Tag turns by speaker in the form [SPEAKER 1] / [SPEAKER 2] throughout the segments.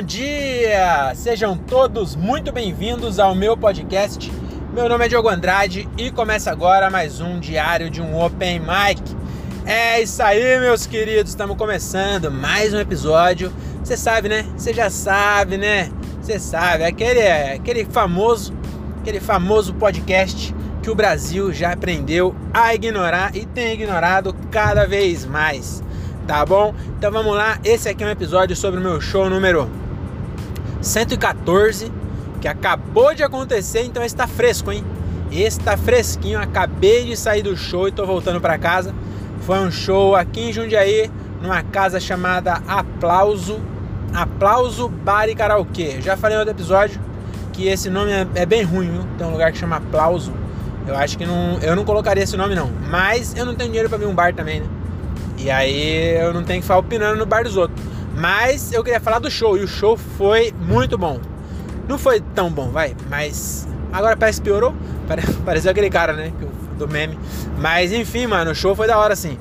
[SPEAKER 1] bom dia! Sejam todos muito bem-vindos ao meu podcast. Meu nome é Diogo Andrade e começa agora mais um diário de um Open Mic. É isso aí, meus queridos, estamos começando mais um episódio. Você sabe, né? Você já sabe, né? Você sabe, aquele, aquele famoso, aquele famoso podcast que o Brasil já aprendeu a ignorar e tem ignorado cada vez mais tá bom? Então vamos lá, esse aqui é um episódio sobre o meu show número 114, que acabou de acontecer, então está fresco, hein? Esse tá fresquinho, acabei de sair do show e tô voltando para casa. Foi um show aqui em Jundiaí, numa casa chamada Aplauso, Aplauso Bar e Karaokê. Já falei no outro episódio que esse nome é, é bem ruim, viu? Tem um lugar que chama Aplauso. Eu acho que não, eu não colocaria esse nome não, mas eu não tenho dinheiro para vir um bar também, né? E aí eu não tenho que ficar opinando no bar dos outros. Mas eu queria falar do show e o show foi muito bom. Não foi tão bom, vai, mas agora parece que piorou. Pareceu aquele cara, né? Do meme. Mas enfim, mano, o show foi da hora assim.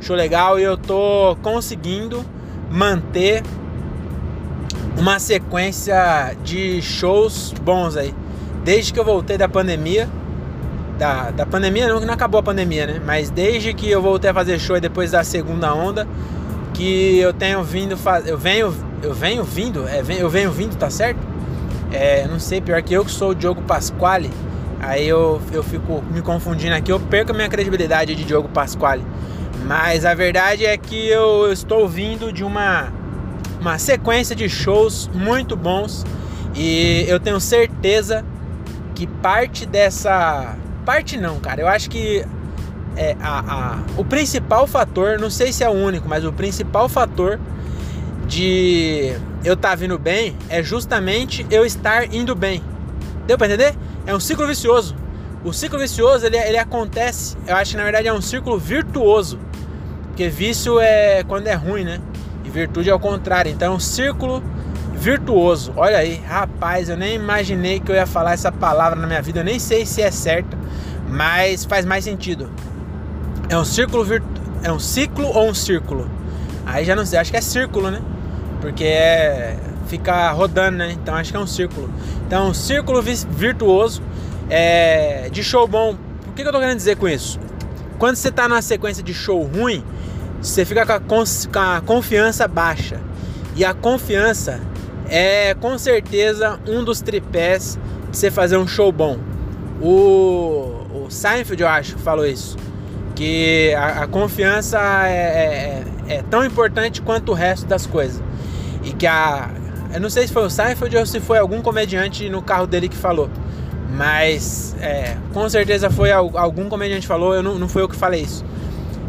[SPEAKER 1] Show legal e eu tô conseguindo manter uma sequência de shows bons aí. Desde que eu voltei da pandemia, da, da pandemia, não que não acabou a pandemia, né? Mas desde que eu voltei a fazer show depois da segunda onda, que eu tenho vindo fazer. Eu venho. Eu venho vindo, é, eu venho vindo, tá certo? É, não sei, pior que eu que sou o Diogo Pasquale. Aí eu, eu fico me confundindo aqui, eu perco a minha credibilidade de Diogo Pasquale. Mas a verdade é que eu estou vindo de uma, uma sequência de shows muito bons e eu tenho certeza que parte dessa Parte não, cara. Eu acho que é, a, a, o principal fator, não sei se é o único, mas o principal fator de eu estar tá vindo bem é justamente eu estar indo bem. Deu pra entender? É um ciclo vicioso. O ciclo vicioso ele, ele acontece, eu acho que na verdade é um círculo virtuoso. Porque vício é quando é ruim, né? E virtude é o contrário. Então é um círculo virtuoso. Olha aí, rapaz, eu nem imaginei que eu ia falar essa palavra na minha vida. Eu nem sei se é certa mas faz mais sentido. É um círculo virtu... é um ciclo ou um círculo? Aí já não sei, acho que é círculo, né? Porque é fica rodando, né? Então acho que é um círculo. Então, um círculo virtuoso é... de show bom. O que eu tô querendo dizer com isso? Quando você tá numa sequência de show ruim, você fica com a, cons... com a confiança baixa. E a confiança é com certeza um dos tripés de você fazer um show bom. O o Seinfeld, eu acho, falou isso. Que a, a confiança é, é, é, tão importante quanto o resto das coisas. E que a. Eu não sei se foi o Seinfeld ou se foi algum comediante no carro dele que falou. Mas é, com certeza foi algum comediante falou, eu não, não fui eu que falei isso.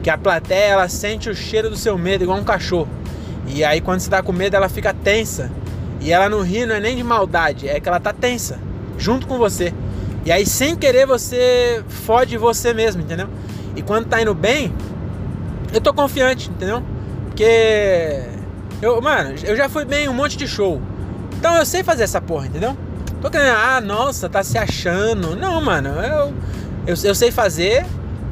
[SPEAKER 1] Que a plateia ela sente o cheiro do seu medo igual um cachorro. E aí quando você tá com medo ela fica tensa. E ela não ri, não é nem de maldade, é que ela tá tensa, junto com você. E aí, sem querer, você fode você mesmo, entendeu? E quando tá indo bem, eu tô confiante, entendeu? Porque. Eu, mano, eu já fui bem em um monte de show. Então eu sei fazer essa porra, entendeu? Tô querendo, ah, nossa, tá se achando. Não, mano, eu, eu, eu sei fazer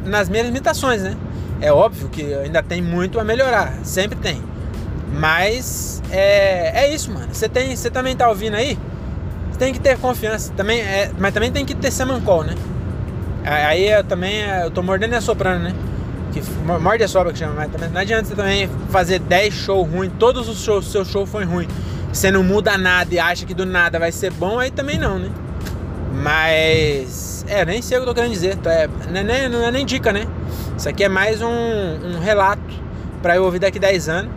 [SPEAKER 1] nas minhas limitações, né? É óbvio que ainda tem muito a melhorar, sempre tem. Mas é, é isso, mano. Você tem, você também tá ouvindo aí? tem que ter confiança. Também é, mas também tem que ter semancol, né? Aí eu também eu tô mordendo e assoprando, né? Que morde a sobra que chama, mas também não adianta você também fazer 10 shows ruins, todos os shows, seu show foi ruim. Você não muda nada e acha que do nada vai ser bom, aí também não, né? Mas é, nem sei o que eu tô querendo dizer. É, não, é nem, não é nem dica, né? Isso aqui é mais um, um relato para eu ouvir daqui 10 anos.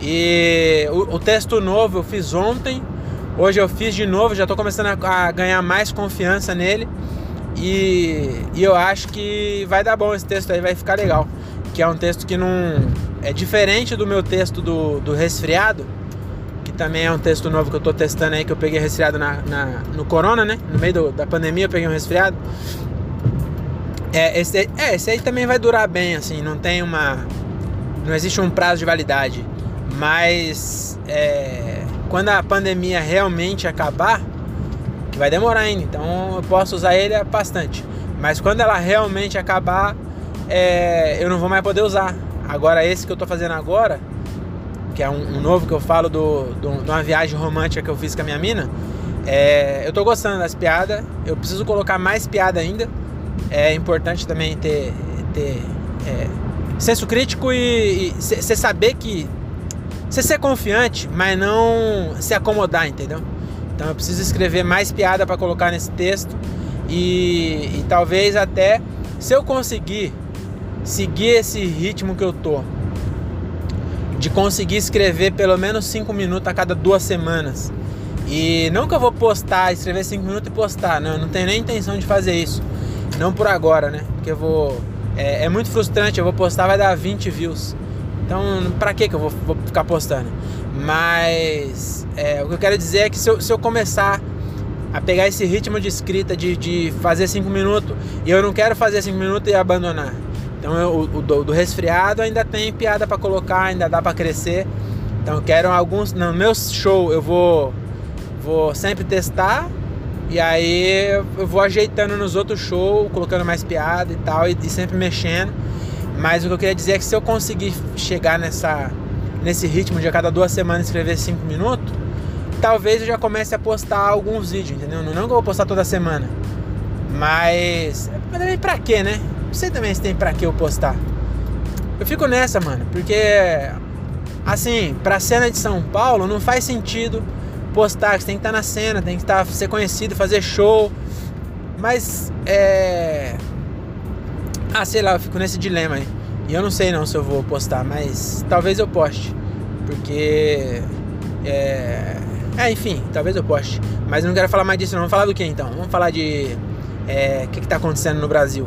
[SPEAKER 1] E o, o texto novo eu fiz ontem Hoje eu fiz de novo, já estou começando a, a, ganhar mais confiança nele. E, e, eu acho que vai dar bom esse texto aí, vai ficar legal. Que é um texto que não. É diferente do meu texto do, do resfriado, que também é um texto novo que eu estou testando aí, que eu peguei resfriado na, na no corona, né? No meio do, da pandemia eu peguei um resfriado. É esse, é, esse aí também vai durar bem, assim, não tem uma. Não existe um prazo de validade. Mas é, quando a pandemia realmente acabar, que vai demorar ainda, então eu posso usar ele bastante. Mas quando ela realmente acabar, é, eu não vou mais poder usar. Agora esse que eu tô fazendo agora, que é um, um novo que eu falo do, do, de uma viagem romântica que eu fiz com a minha mina. É, eu tô gostando das piadas, eu preciso colocar mais piada ainda. É importante também ter, ter é, senso crítico e você saber que. Você ser confiante, mas não se acomodar, entendeu? Então eu preciso escrever mais piada para colocar nesse texto e, e talvez até se eu conseguir seguir esse ritmo que eu tô, de conseguir escrever pelo menos 5 minutos a cada duas semanas. E não que eu vou postar, escrever 5 minutos e postar, não, eu não tenho nem intenção de fazer isso. Não por agora, né? Porque eu vou. É, é muito frustrante, eu vou postar, vai dar 20 views. Então, que, que eu vou, vou ficar postando? Mas é, o que eu quero dizer é que se eu, se eu começar a pegar esse ritmo de escrita de, de fazer 5 minutos e eu não quero fazer 5 minutos e abandonar. Então eu, o, do, do, resfriado ainda tem piada para colocar, ainda dá para crescer. Então eu quero alguns. No meu show eu vou, vou sempre testar. E aí eu vou ajeitando nos outros shows, colocando mais piada e tal, e, e sempre mexendo. Mas o que eu queria dizer é que se eu conseguir chegar nessa, nesse ritmo de a cada duas semanas escrever 5 minutos, talvez eu já comece a postar alguns vídeos, entendeu? Não que eu vou postar toda semana. Mas. Mas também pra quê, né? Não sei também se tem pra que eu postar. Eu fico nessa, mano, porque. Assim, pra cena de São Paulo não faz sentido postar, você tem que estar na cena, tem que estar, ser conhecido, fazer show. Mas é. Ah, sei lá, eu fico nesse dilema aí. E eu não sei não se eu vou postar, mas talvez eu poste. Porque. É. É, enfim, talvez eu poste. Mas eu não quero falar mais disso, não. Vamos falar do que então? Vamos falar de. É, o que está acontecendo no Brasil.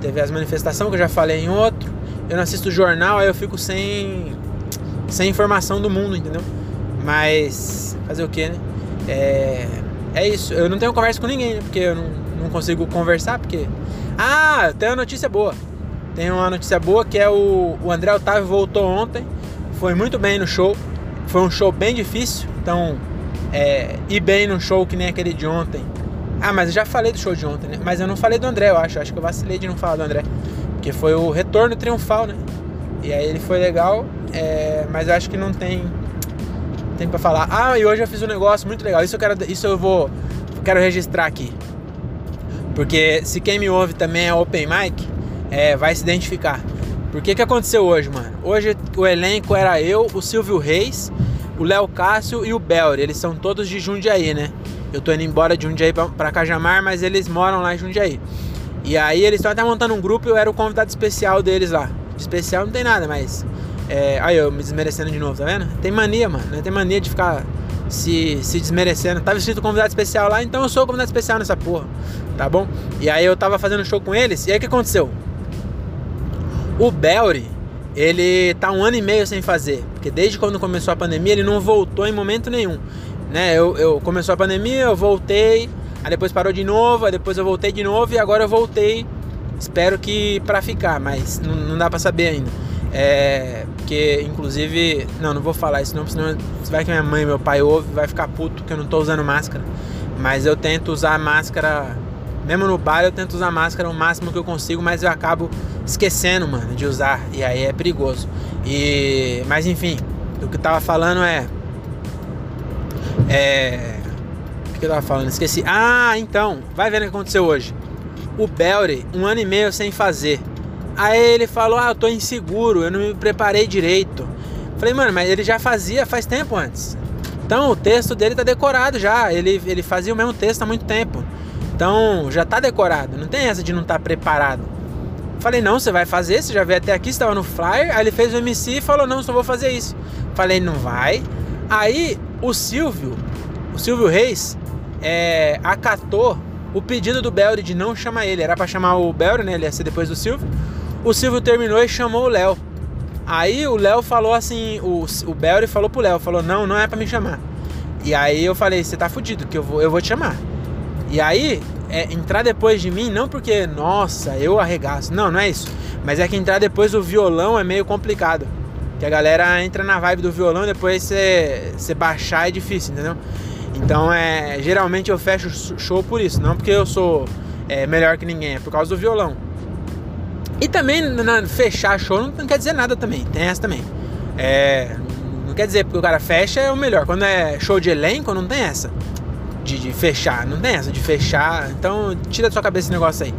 [SPEAKER 1] Teve as manifestações que eu já falei em outro. Eu não assisto jornal, aí eu fico sem. sem informação do mundo, entendeu? Mas. fazer o que, né? É. É isso. Eu não tenho conversa com ninguém, né? Porque eu não, não consigo conversar, porque. Ah, tem uma notícia boa. Tem uma notícia boa que é o, o André Otávio voltou ontem. Foi muito bem no show. Foi um show bem difícil. Então, é, ir bem no show que nem aquele de ontem. Ah, mas eu já falei do show de ontem, né? Mas eu não falei do André, eu acho. Acho que eu vacilei de não falar do André. Porque foi o retorno triunfal, né? E aí ele foi legal, é, mas eu acho que não tem tem para falar. Ah, e hoje eu fiz um negócio muito legal. Isso eu quero, isso eu vou quero registrar aqui. Porque se quem me ouve também é open mic, é, vai se identificar. Por que aconteceu hoje, mano? Hoje o elenco era eu, o Silvio Reis, o Léo Cássio e o Belry. Eles são todos de Jundiaí, né? Eu tô indo embora de Jundiaí pra, pra Cajamar, mas eles moram lá em Jundiaí. E aí eles estão até montando um grupo e eu era o convidado especial deles lá. Especial não tem nada, mas. É, aí eu me desmerecendo de novo, tá vendo? Tem mania, mano. Né? Tem mania de ficar se, se desmerecendo. Tava escrito convidado especial lá, então eu sou convidado especial nessa porra, tá bom? E aí eu tava fazendo show com eles, e aí o que aconteceu? O Belry, ele tá um ano e meio sem fazer, porque desde quando começou a pandemia ele não voltou em momento nenhum. Né? Eu, eu começou a pandemia, eu voltei, aí depois parou de novo, aí depois eu voltei de novo e agora eu voltei. Espero que para ficar, mas não, não dá para saber ainda. É, porque inclusive, não, não vou falar isso não, senão vai que minha mãe meu pai ouvem, vai ficar puto que eu não tô usando máscara. Mas eu tento usar máscara mesmo no bar eu tento usar máscara o máximo que eu consigo, mas eu acabo esquecendo, mano, de usar. E aí é perigoso. E. Mas enfim, o que eu tava falando é. É. O que eu tava falando? Esqueci. Ah, então, vai vendo o que aconteceu hoje. O Belry, um ano e meio sem fazer. Aí ele falou: Ah, eu tô inseguro, eu não me preparei direito. Falei, mano, mas ele já fazia faz tempo antes. Então o texto dele tá decorado já. Ele, ele fazia o mesmo texto há muito tempo. Então já tá decorado, não tem essa de não estar tá preparado. Falei, não, você vai fazer, você já veio até aqui, estava no flyer. Aí ele fez o MC e falou, não, só vou fazer isso. Falei, não vai. Aí o Silvio, o Silvio Reis, é, acatou o pedido do Belry de não chamar ele. Era para chamar o Belry, né? Ele ia ser depois do Silvio. O Silvio terminou e chamou o Léo. Aí o Léo falou assim, o, o Belry falou pro Léo, falou, não, não é para me chamar. E aí eu falei, você tá fudido, que eu vou, eu vou te chamar. E aí, é, entrar depois de mim, não porque, nossa, eu arregaço. Não, não é isso. Mas é que entrar depois do violão é meio complicado. Que a galera entra na vibe do violão e depois você baixar é difícil, entendeu? Então, é, geralmente eu fecho show por isso. Não porque eu sou é, melhor que ninguém, é por causa do violão. E também na, fechar show não, não, quer dizer nada também. Tem essa também. É, quer dizer, porque o cara fecha é o melhor. Quando é show de elenco, não tem essa. De, de fechar, não tem essa de fechar. Então, tira da sua cabeça esse negócio aí.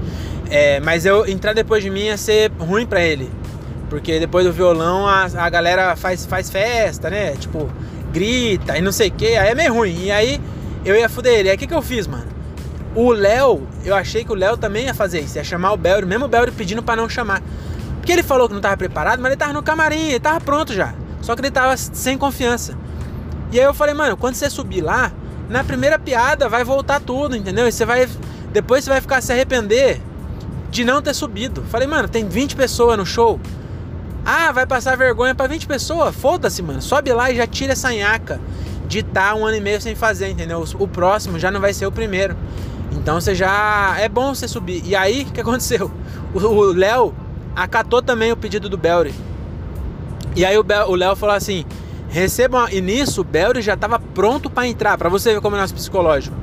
[SPEAKER 1] É, mas eu entrar depois de mim ia ser ruim para ele. Porque depois do violão a, a galera faz, faz festa, né? Tipo, grita e não sei o que. Aí é meio ruim. E aí eu ia fuder ele. Aí o que, que eu fiz, mano? O Léo, eu achei que o Léo também ia fazer isso, ia chamar o Belry, mesmo o Belry pedindo para não chamar. Porque ele falou que não tava preparado, mas ele tava no camarim, ele tava pronto já. Só que ele tava sem confiança. E aí eu falei, mano, quando você subir lá, na primeira piada vai voltar tudo, entendeu? E você vai. Depois você vai ficar se arrepender de não ter subido. Falei, mano, tem 20 pessoas no show. Ah, vai passar vergonha para 20 pessoas? Foda-se, mano. Sobe lá e já tira essa nhaca de estar tá um ano e meio sem fazer, entendeu? O próximo já não vai ser o primeiro. Então você já. É bom você subir. E aí, o que aconteceu? O Léo acatou também o pedido do Belry. E aí o Léo falou assim: recebam. E nisso o Belry já estava pronto para entrar, para você ver como é nosso psicológico.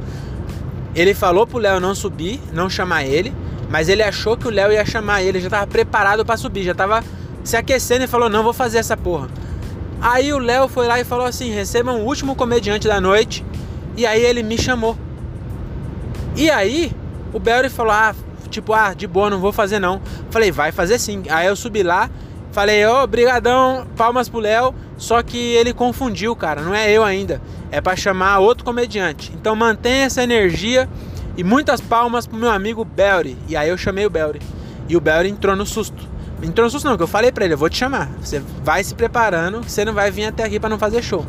[SPEAKER 1] Ele falou pro Léo não subir, não chamar ele, mas ele achou que o Léo ia chamar ele, já estava preparado para subir, já estava se aquecendo e falou: não vou fazer essa porra. Aí o Léo foi lá e falou assim: recebam o último comediante da noite. E aí ele me chamou. E aí o Belry falou: ah, tipo, ah, de boa, não vou fazer não. Falei, vai fazer sim. Aí eu subi lá, falei, ô, oh, brigadão, palmas pro Léo. Só que ele confundiu, cara, não é eu ainda. É para chamar outro comediante. Então mantenha essa energia e muitas palmas pro meu amigo Belry. E aí eu chamei o Belry. E o Belry entrou no susto. Entrou no susto não, que eu falei pra ele, eu vou te chamar. Você vai se preparando, você não vai vir até aqui para não fazer show.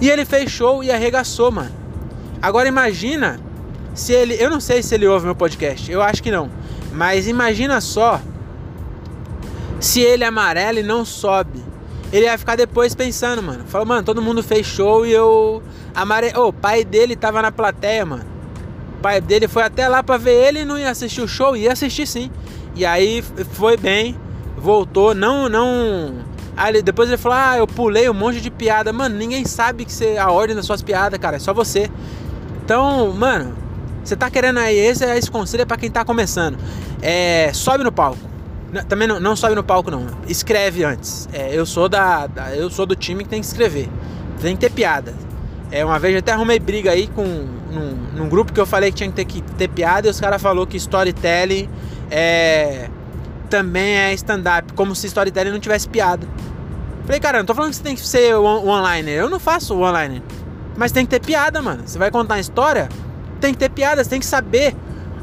[SPEAKER 1] E ele fez show e arregaçou, mano. Agora imagina se ele, eu não sei se ele ouve meu podcast, eu acho que não. Mas imagina só se ele amarelo e não sobe. Ele vai ficar depois pensando, mano. Falou, mano, todo mundo fez show e eu amarelo. Oh, o pai dele tava na plateia, mano. O pai dele foi até lá pra ver ele e não ia assistir o show, ia assistir sim. E aí foi bem, voltou, não, não. Aí depois ele falou: Ah, eu pulei um monte de piada. Mano, ninguém sabe que você, a ordem das suas piadas, cara, é só você. Então, mano, você tá querendo aí, esse, esse conselho é pra quem tá começando. É, sobe no palco. Também não, não sobe no palco, não. Escreve antes. É, eu, sou da, da, eu sou do time que tem que escrever. Tem que ter piada. É, uma vez até arrumei briga aí com num, num grupo que eu falei que tinha que ter, que ter piada e os caras falaram que storytelling é, também é stand-up, como se storytelling não tivesse piada. Falei, cara, não tô falando que você tem que ser one-liner. Eu não faço one-liner. Mas tem que ter piada, mano. Você vai contar uma história, tem que ter piada, você tem que saber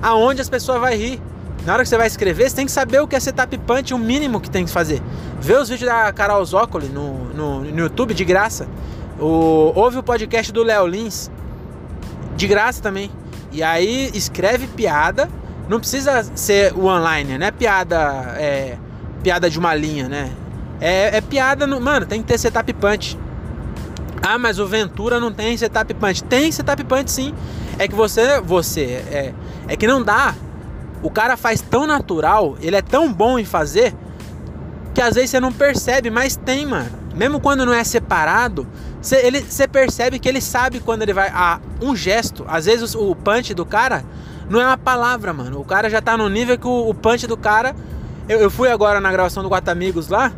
[SPEAKER 1] aonde as pessoas vão rir. Na hora que você vai escrever, você tem que saber o que é setup punch, o mínimo que tem que fazer. Vê os vídeos da Carol Zócoli no, no, no YouTube de graça. O, ouve o podcast do Léo Lins de graça também. E aí escreve piada. Não precisa ser o online, né? Piada é piada de uma linha, né? É, é piada no, mano, tem que ter setup punch. Ah, mas o Ventura não tem setup punch. Tem setup punch sim. É que você, você, é, é que não dá. O cara faz tão natural, ele é tão bom em fazer, que às vezes você não percebe, mas tem, mano. Mesmo quando não é separado, você, ele, você percebe que ele sabe quando ele vai. Ah, um gesto. Às vezes o, o punch do cara não é uma palavra, mano. O cara já tá no nível que o, o punch do cara. Eu, eu fui agora na gravação do Quatro Amigos lá.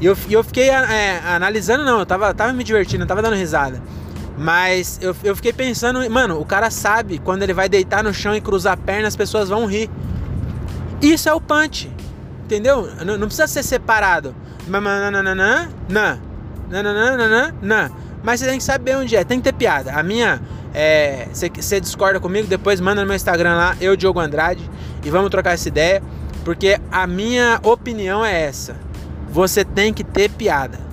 [SPEAKER 1] E eu, eu fiquei é, analisando, não, eu tava, tava me divertindo, eu tava dando risada. Mas eu, eu fiquei pensando, mano, o cara sabe quando ele vai deitar no chão e cruzar a perna, as pessoas vão rir. Isso é o punch. Entendeu? Não, não precisa ser separado. Mas você tem que saber onde é, tem que ter piada. A minha. É, você discorda comigo, depois manda no meu Instagram lá, eu, Diogo Andrade, e vamos trocar essa ideia. Porque a minha opinião é essa. Você tem que ter piada.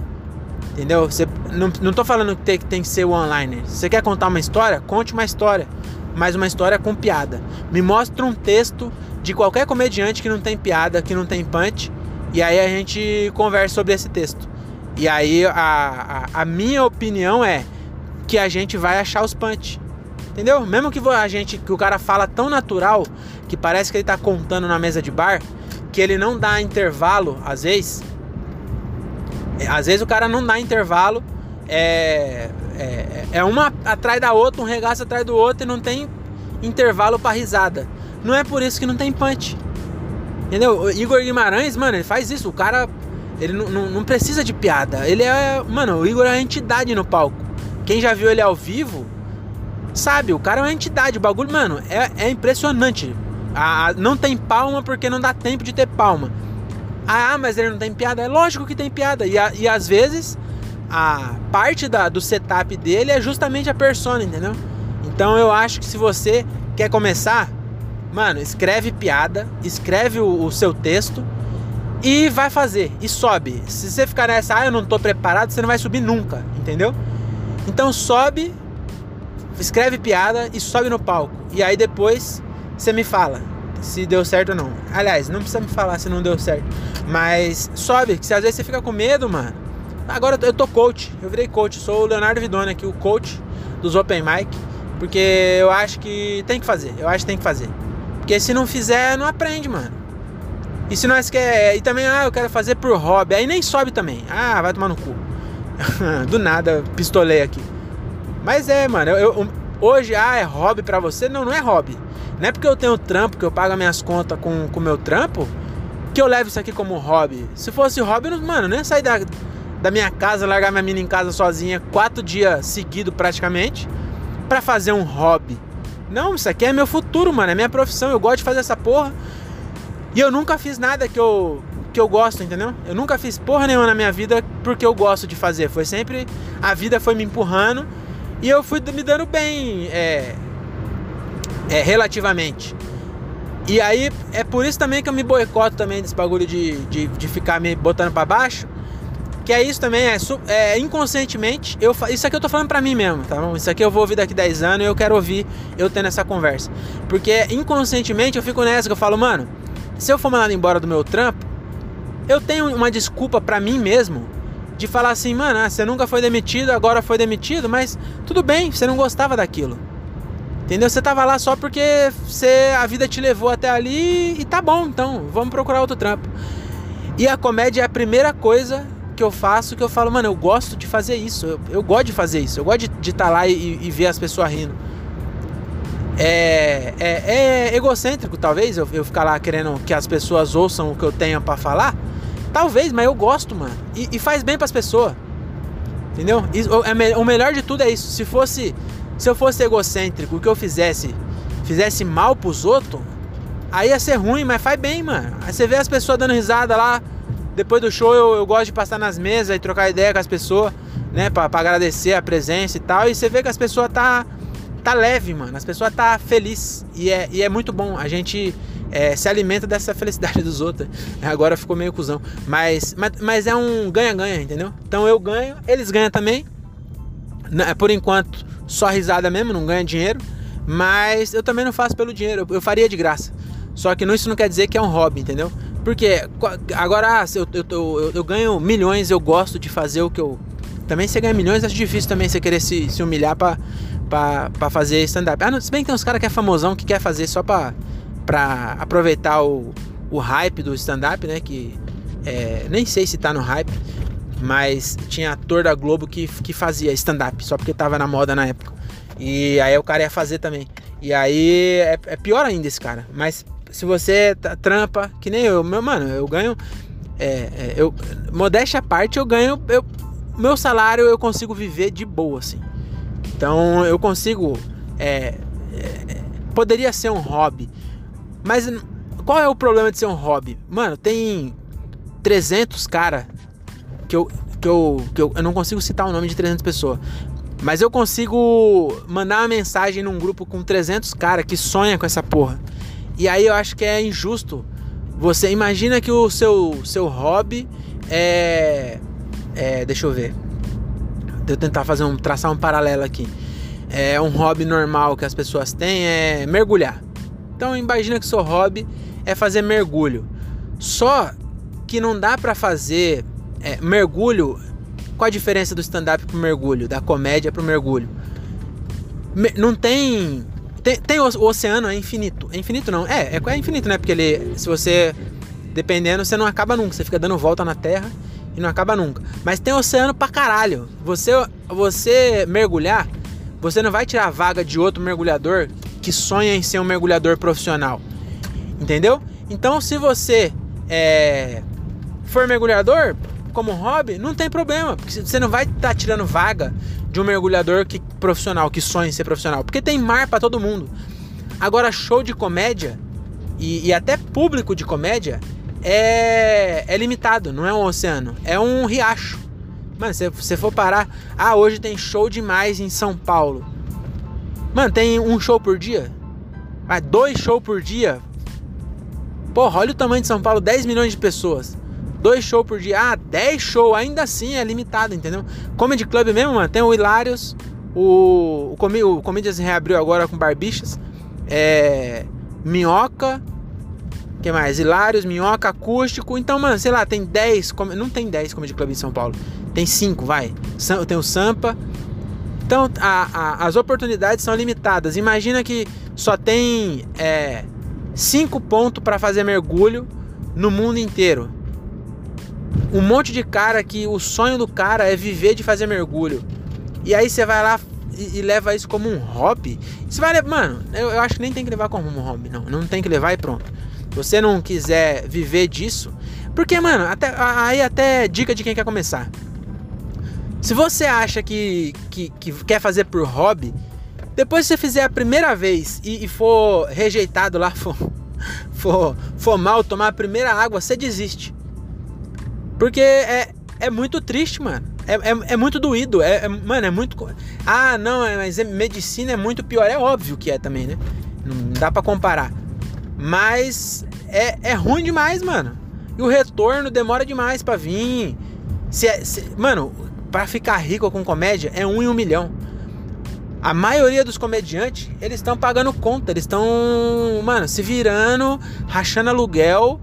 [SPEAKER 1] Entendeu? Você, não, não tô falando que tem, que tem que ser one-liner. Você quer contar uma história? Conte uma história. Mas uma história com piada. Me mostra um texto de qualquer comediante que não tem piada, que não tem punch. E aí a gente conversa sobre esse texto. E aí a, a, a minha opinião é que a gente vai achar os punch. Entendeu? Mesmo que a gente que o cara fala tão natural que parece que ele tá contando na mesa de bar, que ele não dá intervalo às vezes, às vezes o cara não dá intervalo, é, é, é uma atrás da outra, um regaço atrás do outro e não tem intervalo para risada. Não é por isso que não tem punch. Entendeu? O Igor Guimarães, mano, ele faz isso. O cara Ele não, precisa de piada. Ele é. Mano, o Igor é uma entidade no palco. Quem já viu ele ao vivo sabe, o cara é uma entidade. O bagulho, mano, é, é impressionante. A, a, não tem palma porque não dá tempo de ter palma. Ah, mas ele não tem piada. É lógico que tem piada. E, a, e às vezes a parte da, do setup dele é justamente a persona, entendeu? Então eu acho que se você quer começar, mano, escreve piada, escreve o, o seu texto e vai fazer. E sobe. Se você ficar nessa, ah, eu não tô preparado, você não vai subir nunca, entendeu? Então sobe, escreve piada e sobe no palco. E aí depois você me fala se deu certo ou não. Aliás, não precisa me falar se não deu certo. Mas sobe, que se às vezes você fica com medo, mano. Agora eu tô coach, eu virei coach, sou o Leonardo Vidoni aqui, o coach dos Open Mic. Porque eu acho que tem que fazer, eu acho que tem que fazer. Porque se não fizer, não aprende, mano. E se nós quer. E também, ah, eu quero fazer por hobby. Aí nem sobe também. Ah, vai tomar no cu. Do nada, pistolei aqui. Mas é, mano, eu, eu, hoje, ah, é hobby para você? Não, não é hobby. Não é porque eu tenho trampo, que eu pago minhas contas com o meu trampo, que eu levo isso aqui como hobby. Se fosse hobby, eu, mano, nem sair da, da minha casa, largar minha mina em casa sozinha quatro dias seguidos praticamente, para fazer um hobby. Não, isso aqui é meu futuro, mano, é minha profissão, eu gosto de fazer essa porra. E eu nunca fiz nada que eu que eu gosto, entendeu? Eu nunca fiz porra nenhuma na minha vida porque eu gosto de fazer. Foi sempre a vida foi me empurrando e eu fui me dando bem, é, é, relativamente. E aí é por isso também que eu me boicoto também desse bagulho de, de, de ficar me botando para baixo. Que é isso também, é, é, inconscientemente, eu, isso aqui eu tô falando pra mim mesmo, tá bom? Isso aqui eu vou ouvir daqui 10 anos e eu quero ouvir eu tendo essa conversa. Porque inconscientemente eu fico nessa que eu falo, mano, se eu for mandado embora do meu trampo, eu tenho uma desculpa para mim mesmo de falar assim, mano, ah, você nunca foi demitido, agora foi demitido, mas tudo bem, você não gostava daquilo. Entendeu? Você tava lá só porque você, a vida te levou até ali e tá bom, então vamos procurar outro trampo. E a comédia é a primeira coisa que eu faço que eu falo, mano, eu gosto de fazer isso, eu, eu gosto de fazer isso, eu gosto de estar tá lá e, e ver as pessoas rindo é, é, é egocêntrico, talvez, eu, eu, ficar lá querendo que as pessoas ouçam o que eu tenho para falar. Talvez, mas eu gosto, mano. E, e faz bem para as pessoas. Entendeu? E, o, é, o melhor de tudo é isso. Se fosse. Se eu fosse egocêntrico, o que eu fizesse fizesse mal pros outros, aí ia ser ruim, mas faz bem, mano. Aí você vê as pessoas dando risada lá. Depois do show eu, eu gosto de passar nas mesas e trocar ideia com as pessoas, né? Pra, pra agradecer a presença e tal. E você vê que as pessoas tá tá leve, mano. As pessoas tá feliz e é, e é muito bom. A gente é, se alimenta dessa felicidade dos outros. Agora ficou meio cuzão. Mas, mas, mas é um ganha-ganha, entendeu? Então eu ganho, eles ganham também. Por enquanto, só risada mesmo, não ganha dinheiro. Mas eu também não faço pelo dinheiro, eu faria de graça. Só que isso não quer dizer que é um hobby, entendeu? Porque agora ah, eu, eu, eu, eu ganho milhões, eu gosto de fazer o que eu. Também você ganha milhões, acho difícil também você querer se, se humilhar pra, pra, pra fazer stand-up. Ah, se bem que tem uns caras que é famosão que quer fazer só pra, pra aproveitar o, o hype do stand-up, né? Que é, nem sei se tá no hype, mas tinha ator da Globo que, que fazia stand-up, só porque tava na moda na época. E aí o cara ia fazer também. E aí é, é pior ainda esse cara. Mas se você tá, trampa, que nem eu, meu mano, eu ganho. É, é, eu, modéstia à parte, eu ganho. Eu, meu salário eu consigo viver de boa, assim. Então eu consigo. É, é, poderia ser um hobby. Mas qual é o problema de ser um hobby? Mano, tem 300 cara que eu, que eu, que eu, eu não consigo citar o nome de 300 pessoas. Mas eu consigo mandar uma mensagem num grupo com 300 cara que sonha com essa porra. E aí eu acho que é injusto. Você imagina que o seu, seu hobby é, é. Deixa eu ver de eu tentar fazer um traçar um paralelo aqui. É um hobby normal que as pessoas têm é mergulhar. Então imagina que seu hobby é fazer mergulho. Só que não dá para fazer é, mergulho. Qual a diferença do stand-up pro mergulho, da comédia pro mergulho? Me, não tem, tem, tem o, o, oceano é infinito. É infinito não? É, é, é infinito, né? Porque ele, se você dependendo, você não acaba nunca. Você fica dando volta na Terra e não acaba nunca. Mas tem oceano pra caralho. Você, você mergulhar, você não vai tirar a vaga de outro mergulhador que sonha em ser um mergulhador profissional. Entendeu? Então, se você é, for mergulhador, como hobby, não tem problema, porque você não vai estar tá tirando vaga de um mergulhador que profissional, que sonha em ser profissional, porque tem mar para todo mundo. Agora, show de comédia e, e, até público de comédia é, é limitado, não é um oceano, é um riacho. Mano, se você for parar, ah, hoje tem show demais em São Paulo. Mano, tem um show por dia? Ah, dois shows por dia? Porra, olha o tamanho de São Paulo, 10 milhões de pessoas. Dois shows por dia. Ah, 10 shows, ainda assim é limitado, entendeu? Comedy Club mesmo, mano, tem o Hilários, o, o, Com o Comedians reabriu agora com Barbixas, é, Minhoca, que mais? Hilários, Minhoca, Acústico. Então, mano, sei lá, tem 10, não tem 10 Comedy Club em São Paulo. Tem 5, vai. Tem o Sampa. Então, a, a, as oportunidades são limitadas. Imagina que só tem 5 é, pontos para fazer mergulho no mundo inteiro um monte de cara que o sonho do cara é viver de fazer mergulho. E aí você vai lá e, e leva isso como um hobby. Você vai levar, mano, eu, eu, acho que nem tem que levar como um hobby, não. Não tem que levar e pronto. Se você não quiser viver disso, porque, mano, até, aí até dica de quem quer começar. Se você acha que, que, que quer fazer por hobby, depois que você fizer a primeira vez e, e for rejeitado lá, for, for, for mal, tomar a primeira água, você desiste. Porque é, é muito triste, mano. É, é, é muito doído. É, é, mano, é muito. Ah, não, é, mas medicina é muito pior. É óbvio que é também, né? Não dá para comparar. Mas é, é ruim demais, mano. E o retorno demora demais para vir. Se, é, se, mano, para ficar rico com comédia é um em um milhão. A maioria dos comediantes, eles estão pagando conta, eles estão, mano, se virando, rachando aluguel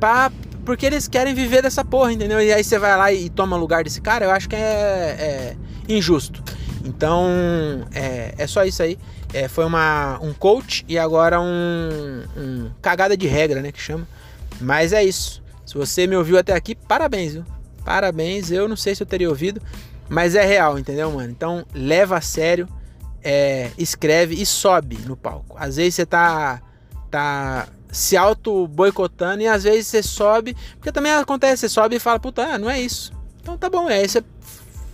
[SPEAKER 1] pra, porque eles querem viver dessa porra, entendeu? E aí você vai lá e toma lugar desse cara, eu acho que é, é injusto. Então, é, é, só isso aí. É, foi uma, um coach e agora um, um, cagada de regra, né? Que chama. Mas é isso. Se você me ouviu até aqui, parabéns, viu? Parabéns. Eu não sei se eu teria ouvido, mas é real, entendeu, mano? Então, leva a sério, é, escreve e sobe no palco. Às vezes você tá, tá se auto boicotando e às vezes você sobe, porque também acontece, você sobe e fala, puta, ah, não é isso. Então tá bom, é aí você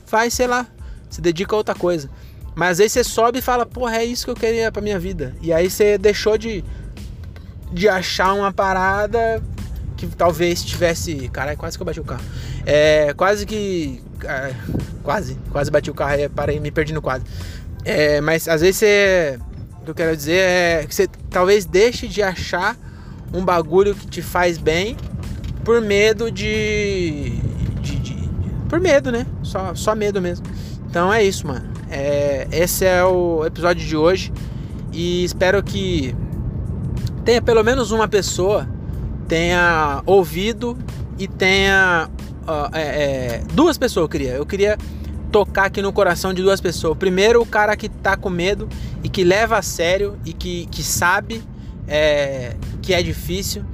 [SPEAKER 1] faz, sei lá, se dedica a outra coisa. Mas às vezes você sobe e fala, porra, é isso que eu queria pra minha vida. E aí você deixou de, de achar uma parada que talvez tivesse. Caralho, quase que eu bati o carro. É, quase que. É, quase, quase bati o carro, parei, me perdi no quadro. É, mas às vezes você o que eu quero dizer é que você talvez deixe de achar um bagulho que te faz bem por medo de. de, de, por medo, né? Só, só medo mesmo. Então é isso, mano. É, esse é o episódio de hoje. E espero que tenha pelo menos uma pessoa tenha ouvido e tenha. Uh, é, é, duas pessoas eu queria. Eu queria tocar aqui no coração de duas pessoas. Primeiro, o cara que tá com medo e que leva a sério e que, que sabe é, que é difícil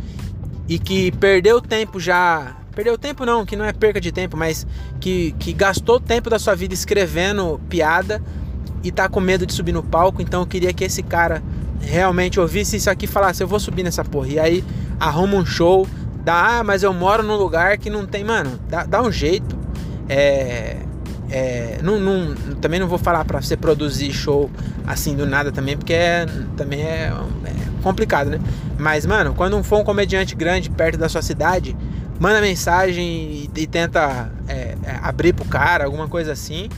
[SPEAKER 1] e que perdeu tempo já. Perdeu tempo não, que não é perca de tempo, mas que, que gastou tempo da sua vida escrevendo piada e tá com medo de subir no palco. Então eu queria que esse cara realmente ouvisse isso aqui e falasse: Eu vou subir nessa porra. E aí arruma um show, dá, ah, mas eu moro num lugar que não tem, mano, dá, dá um jeito. É, é, não, não, também não vou falar para você produzir show assim do nada também, porque é, também é, é, complicado, né? Mas, mano, quando for um comediante grande perto da sua cidade, manda mensagem e, e tenta é, é abrir pro cara, alguma coisa assim.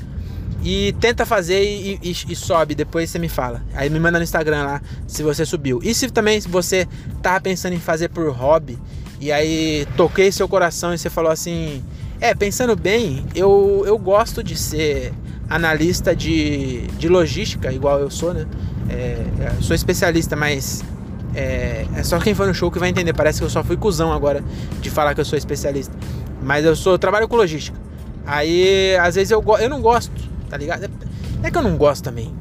[SPEAKER 1] E tenta fazer e, e, e, sobe, depois você me fala. Aí me manda no Instagram lá se você subiu. E se também você tá pensando em fazer por hobby, e aí toquei seu coração e você falou assim é, pensando bem, eu, eu gosto de ser analista de, de logística, igual eu sou, né? É, é, sou especialista, mas é, é, só quem for no show que vai entender. Parece que eu só fui cuzão agora de falar que eu sou especialista. Mas eu sou, eu trabalho com logística. Aí, às vezes eu, eu não gosto, tá ligado? Não é que eu não gosto também.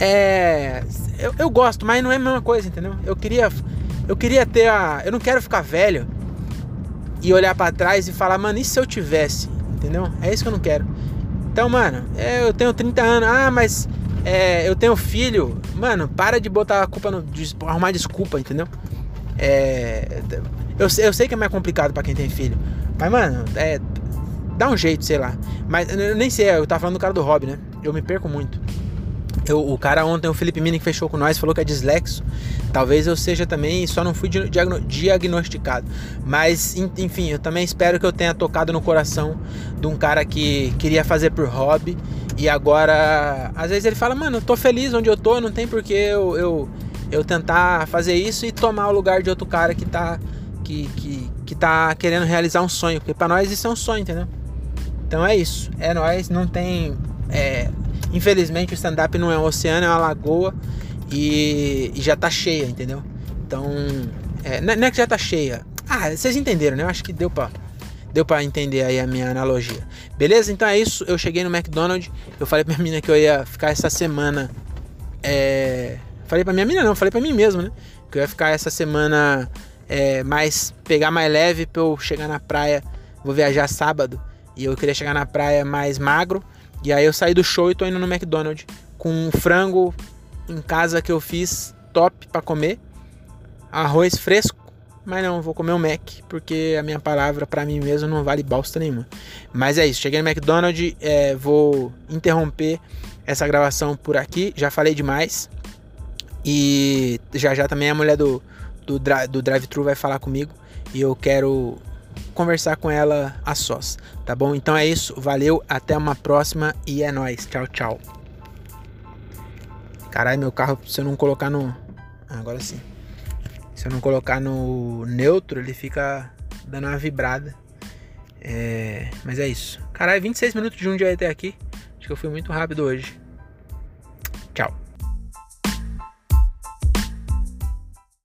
[SPEAKER 1] É, é, eu, eu gosto, mas não é a mesma coisa, entendeu? Eu queria, eu queria ter a. Eu não quero ficar velho e olhar para trás e falar, mano, e se eu tivesse? Entendeu? É isso que eu não quero. Então, mano, é, eu tenho 30 anos. Ah, mas é, eu tenho filho. Mano, para de botar a culpa no. De arrumar desculpa, entendeu? É, Eu, eu sei que é mais complicado para quem tem filho. Mas, mano, é. Dá um jeito, sei lá. Mas eu nem sei, eu tava falando do cara do hobby, né? Eu me perco muito. Eu, o cara ontem, o Felipe Mini, que fechou com nós, falou que é dislexo. Talvez eu seja também, só não fui diagno diagnosticado. Mas, enfim, eu também espero que eu tenha tocado no coração de um cara que queria fazer por hobby. E agora, às vezes ele fala, mano, eu tô feliz onde eu tô, não tem porquê eu, eu, eu tentar fazer isso e tomar o lugar de outro cara que tá, que, que, que tá querendo realizar um sonho. Porque pra nós isso é um sonho, entendeu? Então é isso. É nós, não tem. É, Infelizmente o stand-up não é um oceano, é uma lagoa e, e já tá cheia, entendeu? Então, é, não é que já tá cheia. Ah, vocês entenderam, né? Eu acho que deu pra, deu pra entender aí a minha analogia. Beleza? Então é isso. Eu cheguei no McDonald's. Eu falei pra minha mina que eu ia ficar essa semana. É... Falei pra minha mina, não, falei pra mim mesmo, né? Que eu ia ficar essa semana é, mais. pegar mais leve pra eu chegar na praia. Vou viajar sábado. E eu queria chegar na praia mais magro. E aí eu saí do show e tô indo no McDonald's com um frango em casa que eu fiz top para comer, arroz fresco, mas não, vou comer um Mac, porque a minha palavra para mim mesmo não vale bosta nenhuma. Mas é isso, cheguei no McDonald's, é, vou interromper essa gravação por aqui, já falei demais. E já já também a mulher do, do, do drive-thru vai falar comigo e eu quero conversar com ela a sós, tá bom? Então é isso, valeu, até uma próxima e é nóis. Tchau, tchau. Caralho, meu carro, se eu não colocar no. Ah, agora sim. Se eu não colocar no neutro, ele fica dando uma vibrada. É... Mas é isso. Caralho, 26 minutos de um dia até aqui. Acho que eu fui muito rápido hoje.